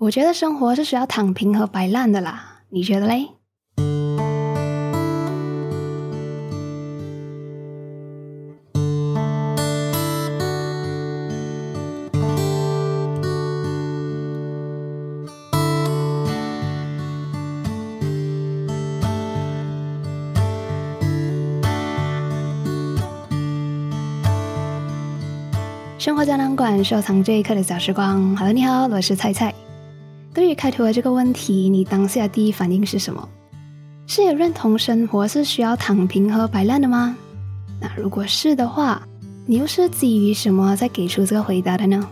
我觉得生活是需要躺平和摆烂的啦，你觉得嘞？生活胶囊馆收藏这一刻的小时光。Hello，你好，我是菜菜。对于开头的这个问题，你当下第一反应是什么？是也认同生活是需要躺平和摆烂的吗？那如果是的话，你又是基于什么在给出这个回答的呢？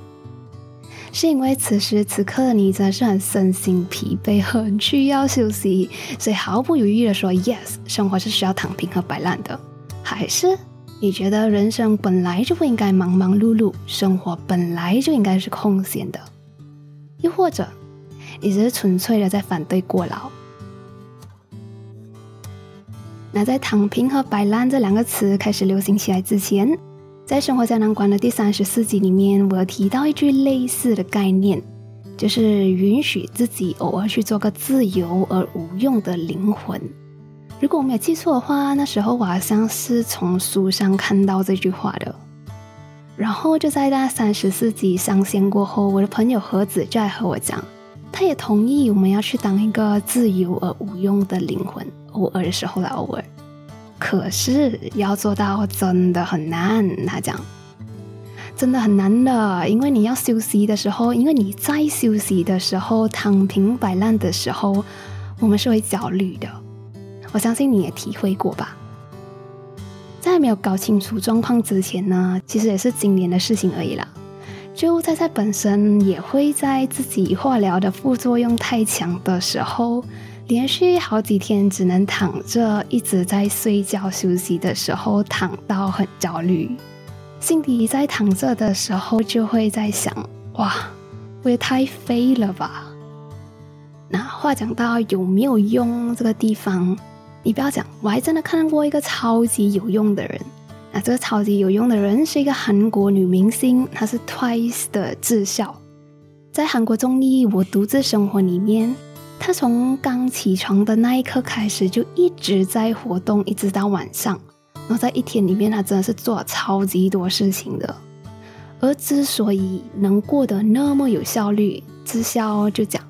是因为此时此刻你真的是很身心疲惫，很需要休息，所以毫不犹豫的说 yes，生活是需要躺平和摆烂的，还是？你觉得人生本来就不应该忙忙碌碌，生活本来就应该是空闲的，又或者你只是纯粹的在反对过劳？那在“躺平”和“摆烂”这两个词开始流行起来之前，在《生活胶囊馆》的第三十四集里面，我有提到一句类似的概念，就是允许自己偶尔去做个自由而无用的灵魂。如果我没有记错的话，那时候我好像是从书上看到这句话的。然后就在那三十四集上线过后，我的朋友盒子就来和我讲，他也同意我们要去当一个自由而无用的灵魂，偶尔的时候来偶尔。可是要做到真的很难，他讲，真的很难的，因为你要休息的时候，因为你在休息的时候躺平摆烂的时候，我们是会焦虑的。我相信你也体会过吧，在没有搞清楚状况之前呢，其实也是今年的事情而已啦。就在在本身也会在自己化疗的副作用太强的时候，连续好几天只能躺着，一直在睡觉休息的时候，躺到很焦虑，心底在躺着的时候就会在想：哇，我也太废了吧。那话讲到有没有用这个地方？你不要讲，我还真的看过一个超级有用的人。那这个超级有用的人是一个韩国女明星，她是 Twice 的智孝。在韩国综艺《我独自生活》里面，她从刚起床的那一刻开始就一直在活动，一直到晚上。然后在一天里面，她真的是做了超级多事情的。而之所以能过得那么有效率，智孝就讲，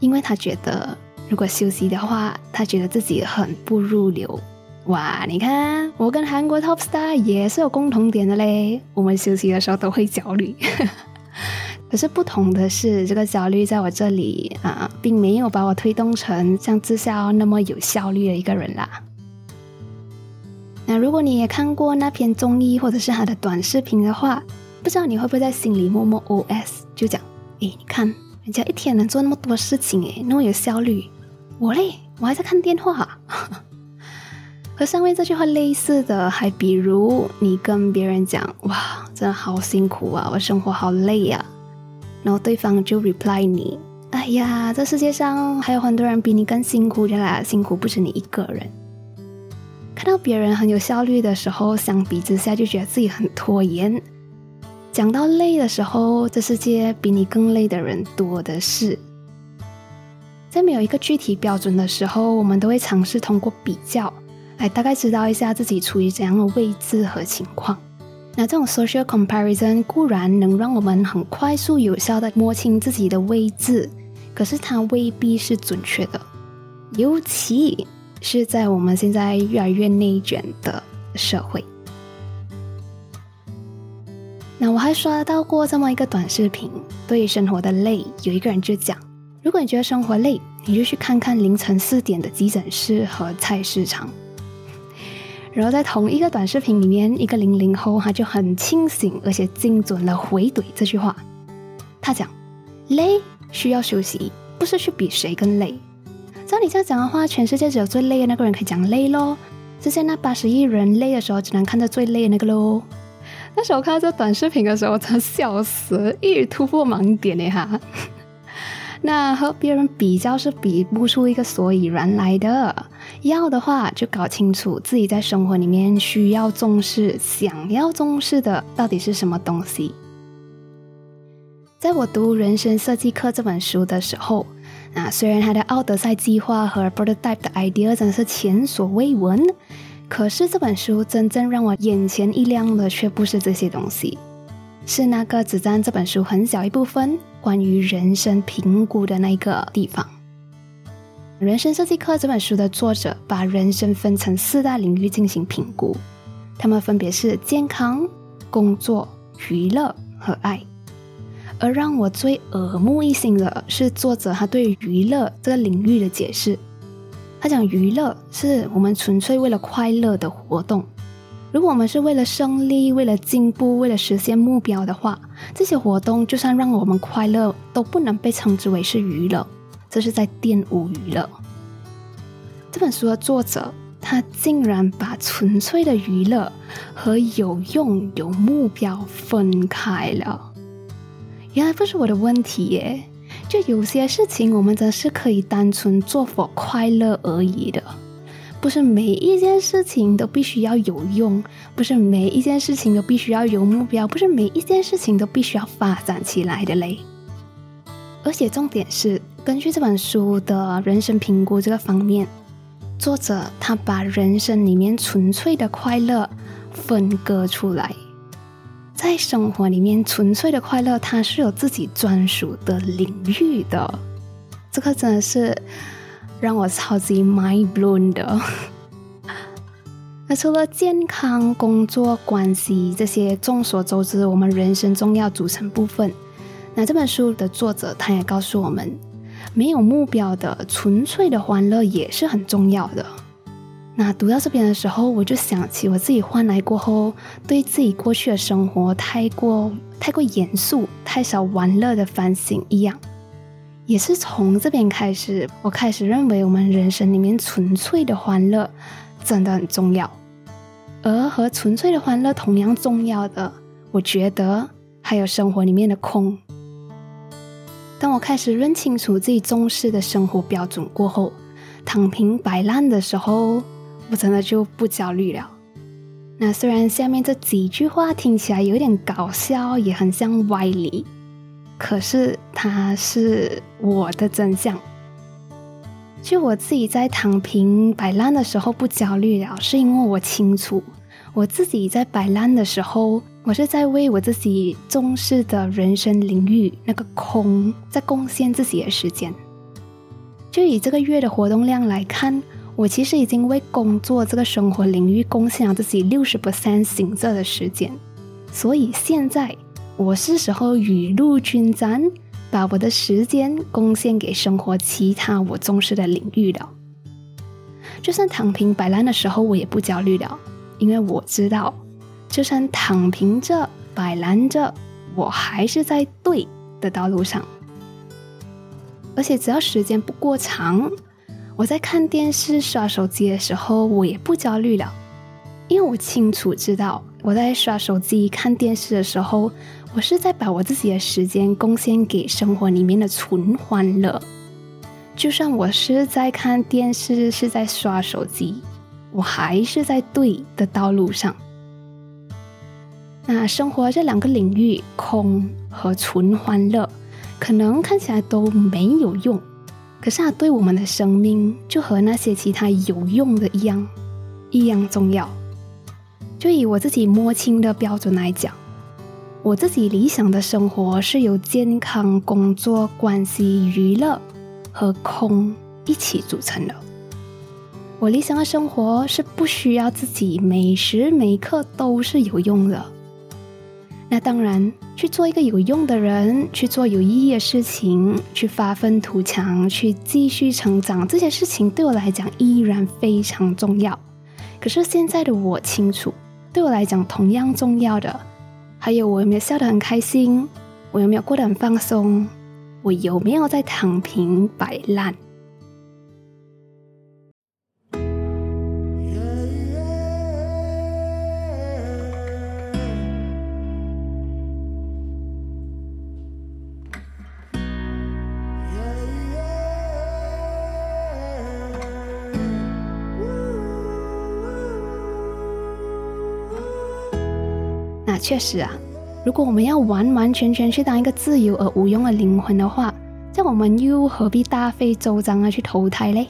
因为她觉得。如果休息的话，他觉得自己很不入流。哇，你看，我跟韩国 top star 也是有共同点的嘞。我们休息的时候都会焦虑，可是不同的是，这个焦虑在我这里啊，并没有把我推动成像智孝那么有效率的一个人啦。那如果你也看过那篇综艺或者是他的短视频的话，不知道你会不会在心里默默 OS，就讲：诶，你看人家一天能做那么多事情，诶，那么有效率。我嘞，我还在看电话。和上面这句话类似的，还比如你跟别人讲：“哇，真的好辛苦啊，我生活好累呀。”然后对方就 reply 你：“哎呀，这世界上还有很多人比你更辛苦的啦，辛苦不止你一个人。”看到别人很有效率的时候，相比之下就觉得自己很拖延。讲到累的时候，这世界比你更累的人多的是。在没有一个具体标准的时候，我们都会尝试通过比较来大概知道一下自己处于怎样的位置和情况。那这种 social comparison 固然能让我们很快速有效的摸清自己的位置，可是它未必是准确的，尤其是在我们现在越来越内卷的社会。那我还刷到过这么一个短视频，对于生活的累，有一个人就讲。如果你觉得生活累，你就去看看凌晨四点的急诊室和菜市场。然后在同一个短视频里面，一个零零后他就很清醒而且精准的回怼这句话。他讲：累需要休息，不是去比谁更累。照你这样讲的话，全世界只有最累的那个人可以讲累咯。之前那八十亿人累的时候，只能看到最累的那个喽。那时候看到这短视频的时候，我真笑死，一语突破盲点呢哈。那和别人比较是比不出一个所以然来的。要的话，就搞清楚自己在生活里面需要重视、想要重视的到底是什么东西。在我读《人生设计课》这本书的时候，啊，虽然他的奥德赛计划和 prototype 的 idea 真是前所未闻，可是这本书真正让我眼前一亮的却不是这些东西，是那个只占这本书很小一部分关于人生评估的那个地方。《人生设计课》这本书的作者把人生分成四大领域进行评估，他们分别是健康、工作、娱乐和爱。而让我最耳目一新的是作者他对娱乐这个领域的解释。他讲娱乐是我们纯粹为了快乐的活动。如果我们是为了胜利、为了进步、为了实现目标的话，这些活动就算让我们快乐，都不能被称之为是娱乐。这是在玷污娱乐。这本书的作者他竟然把纯粹的娱乐和有用、有目标分开了。原来不是我的问题耶，就有些事情我们真是可以单纯做否快乐而已的，不是每一件事情都必须要有用，不是每一件事情都必须要有目标，不是每一件事情都必须要发展起来的嘞。而且重点是，根据这本书的人生评估这个方面，作者他把人生里面纯粹的快乐分割出来。在生活里面，纯粹的快乐它是有自己专属的领域的，这个真的是让我超级 mind blown 的。那除了健康、工作、关系这些众所周知我们人生重要组成部分，那这本书的作者他也告诉我们，没有目标的纯粹的欢乐也是很重要的。那读到这边的时候，我就想起我自己换来过后，对自己过去的生活太过太过严肃、太少玩乐的反省一样。也是从这边开始，我开始认为我们人生里面纯粹的欢乐真的很重要。而和纯粹的欢乐同样重要的，我觉得还有生活里面的空。当我开始认清楚自己重视的生活标准过后，躺平摆烂的时候。我真的就不焦虑了。那虽然下面这几句话听起来有点搞笑，也很像歪理，可是它是我的真相。就我自己在躺平摆烂的时候不焦虑了，是因为我清楚我自己在摆烂的时候，我是在为我自己重视的人生领域那个空在贡献自己的时间。就以这个月的活动量来看。我其实已经为工作这个生活领域贡献了自己六十 percent 行这的时间，所以现在我是时候雨露均沾，把我的时间贡献给生活其他我重视的领域了。就算躺平摆烂的时候，我也不焦虑了，因为我知道，就算躺平着摆烂着，我还是在对的道路上，而且只要时间不过长。我在看电视、刷手机的时候，我也不焦虑了，因为我清楚知道，我在刷手机、看电视的时候，我是在把我自己的时间贡献给生活里面的纯欢乐。就算我是在看电视、是在刷手机，我还是在对的道路上。那生活这两个领域，空和纯欢乐，可能看起来都没有用。可是它对我们的生命，就和那些其他有用的一样，一样重要。就以我自己摸清的标准来讲，我自己理想的生活是由健康、工作、关系、娱乐和空一起组成的。我理想的生活是不需要自己每时每刻都是有用的。那当然，去做一个有用的人，去做有意义的事情，去发愤图强，去继续成长，这些事情对我来讲依然非常重要。可是现在的我清楚，对我来讲同样重要的，还有我有没有笑得很开心，我有没有过得很放松，我有没有在躺平摆烂。确实啊，如果我们要完完全全去当一个自由而无用的灵魂的话，那我们又何必大费周章的去投胎嘞？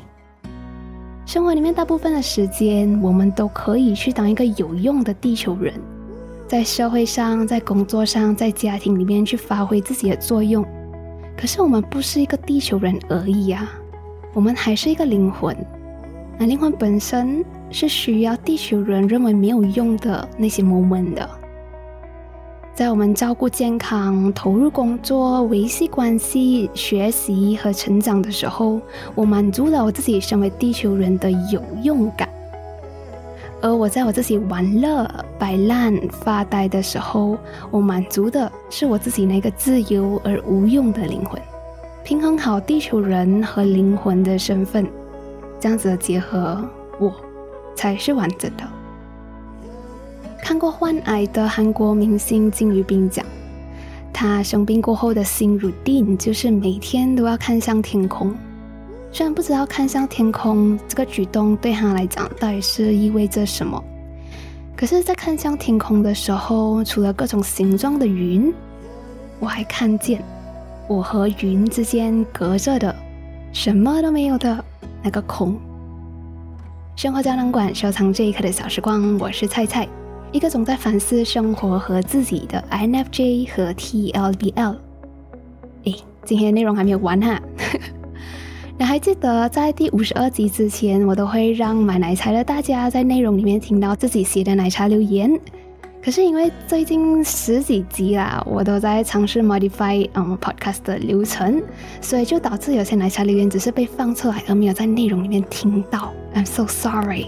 生活里面大部分的时间，我们都可以去当一个有用的地球人，在社会上、在工作上、在家庭里面去发挥自己的作用。可是我们不是一个地球人而已啊，我们还是一个灵魂。那灵魂本身是需要地球人认为没有用的那些 moment 的。在我们照顾健康、投入工作、维系关系、学习和成长的时候，我满足了我自己身为地球人的有用感；而我在我自己玩乐、摆烂、发呆的时候，我满足的是我自己那个自由而无用的灵魂。平衡好地球人和灵魂的身份，这样子的结合，我才是完整的。看过患癌的韩国明星金宇彬讲，他生病过后的心 routine 就是每天都要看向天空。虽然不知道看向天空这个举动对他来讲到底是意味着什么，可是，在看向天空的时候，除了各种形状的云，我还看见我和云之间隔着的什么都没有的那个空。生活胶囊馆收藏这一刻的小时光，我是菜菜。一个总在反思生活和自己的 INFJ 和 TLBL。诶，今天的内容还没有完哈。那还记得在第五十二集之前，我都会让买奶茶的大家在内容里面听到自己写的奶茶留言。可是因为最近十几集啦，我都在尝试 modify 嗯 podcast 的流程，所以就导致有些奶茶留言只是被放出来，而没有在内容里面听到。I'm so sorry。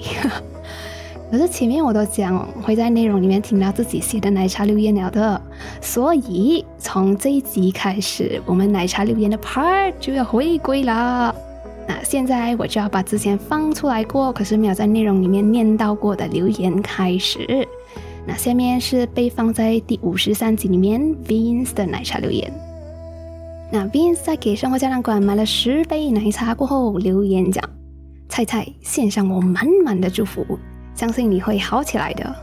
可是前面我都讲会在内容里面听到自己写的奶茶留言了的，所以从这一集开始，我们奶茶留言的 part 就要回归了。那现在我就要把之前放出来过，可是没有在内容里面念到过的留言开始。那下面是被放在第五十三集里面 Vince 的奶茶留言。那 Vince 在给生活胶囊馆买了十杯奶茶过后留言讲：“菜菜献上我满满的祝福。”相信你会好起来的。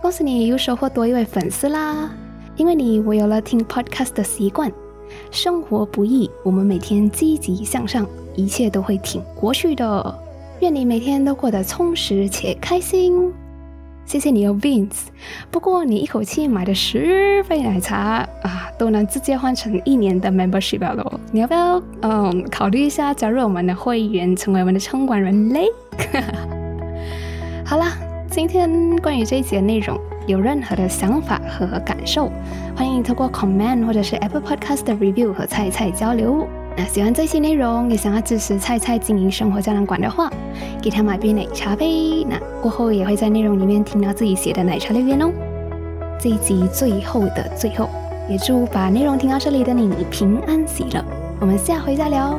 恭喜你又收获多一位粉丝啦！因为你，我有了听 podcast 的习惯。生活不易，我们每天积极向上，一切都会挺过去的。愿你每天都过得充实且开心。谢谢你哦，Vince。不过你一口气买的十杯奶茶啊，都能直接换成一年的 membership 了。你要不要嗯考虑一下加入我们的会员，成为我们的称管人嘞？好啦，今天关于这一集的内容，有任何的想法和感受，欢迎透过 comment 或者是 Apple Podcast 的 review 和菜菜交流。那喜欢这些内容，也想要支持菜菜经营生活胶囊馆的话，给他买杯奶茶呗。那过后也会在内容里面听到自己写的奶茶留言哦。这一集最后的最后，也祝把内容听到这里的你平安喜乐。我们下回再聊。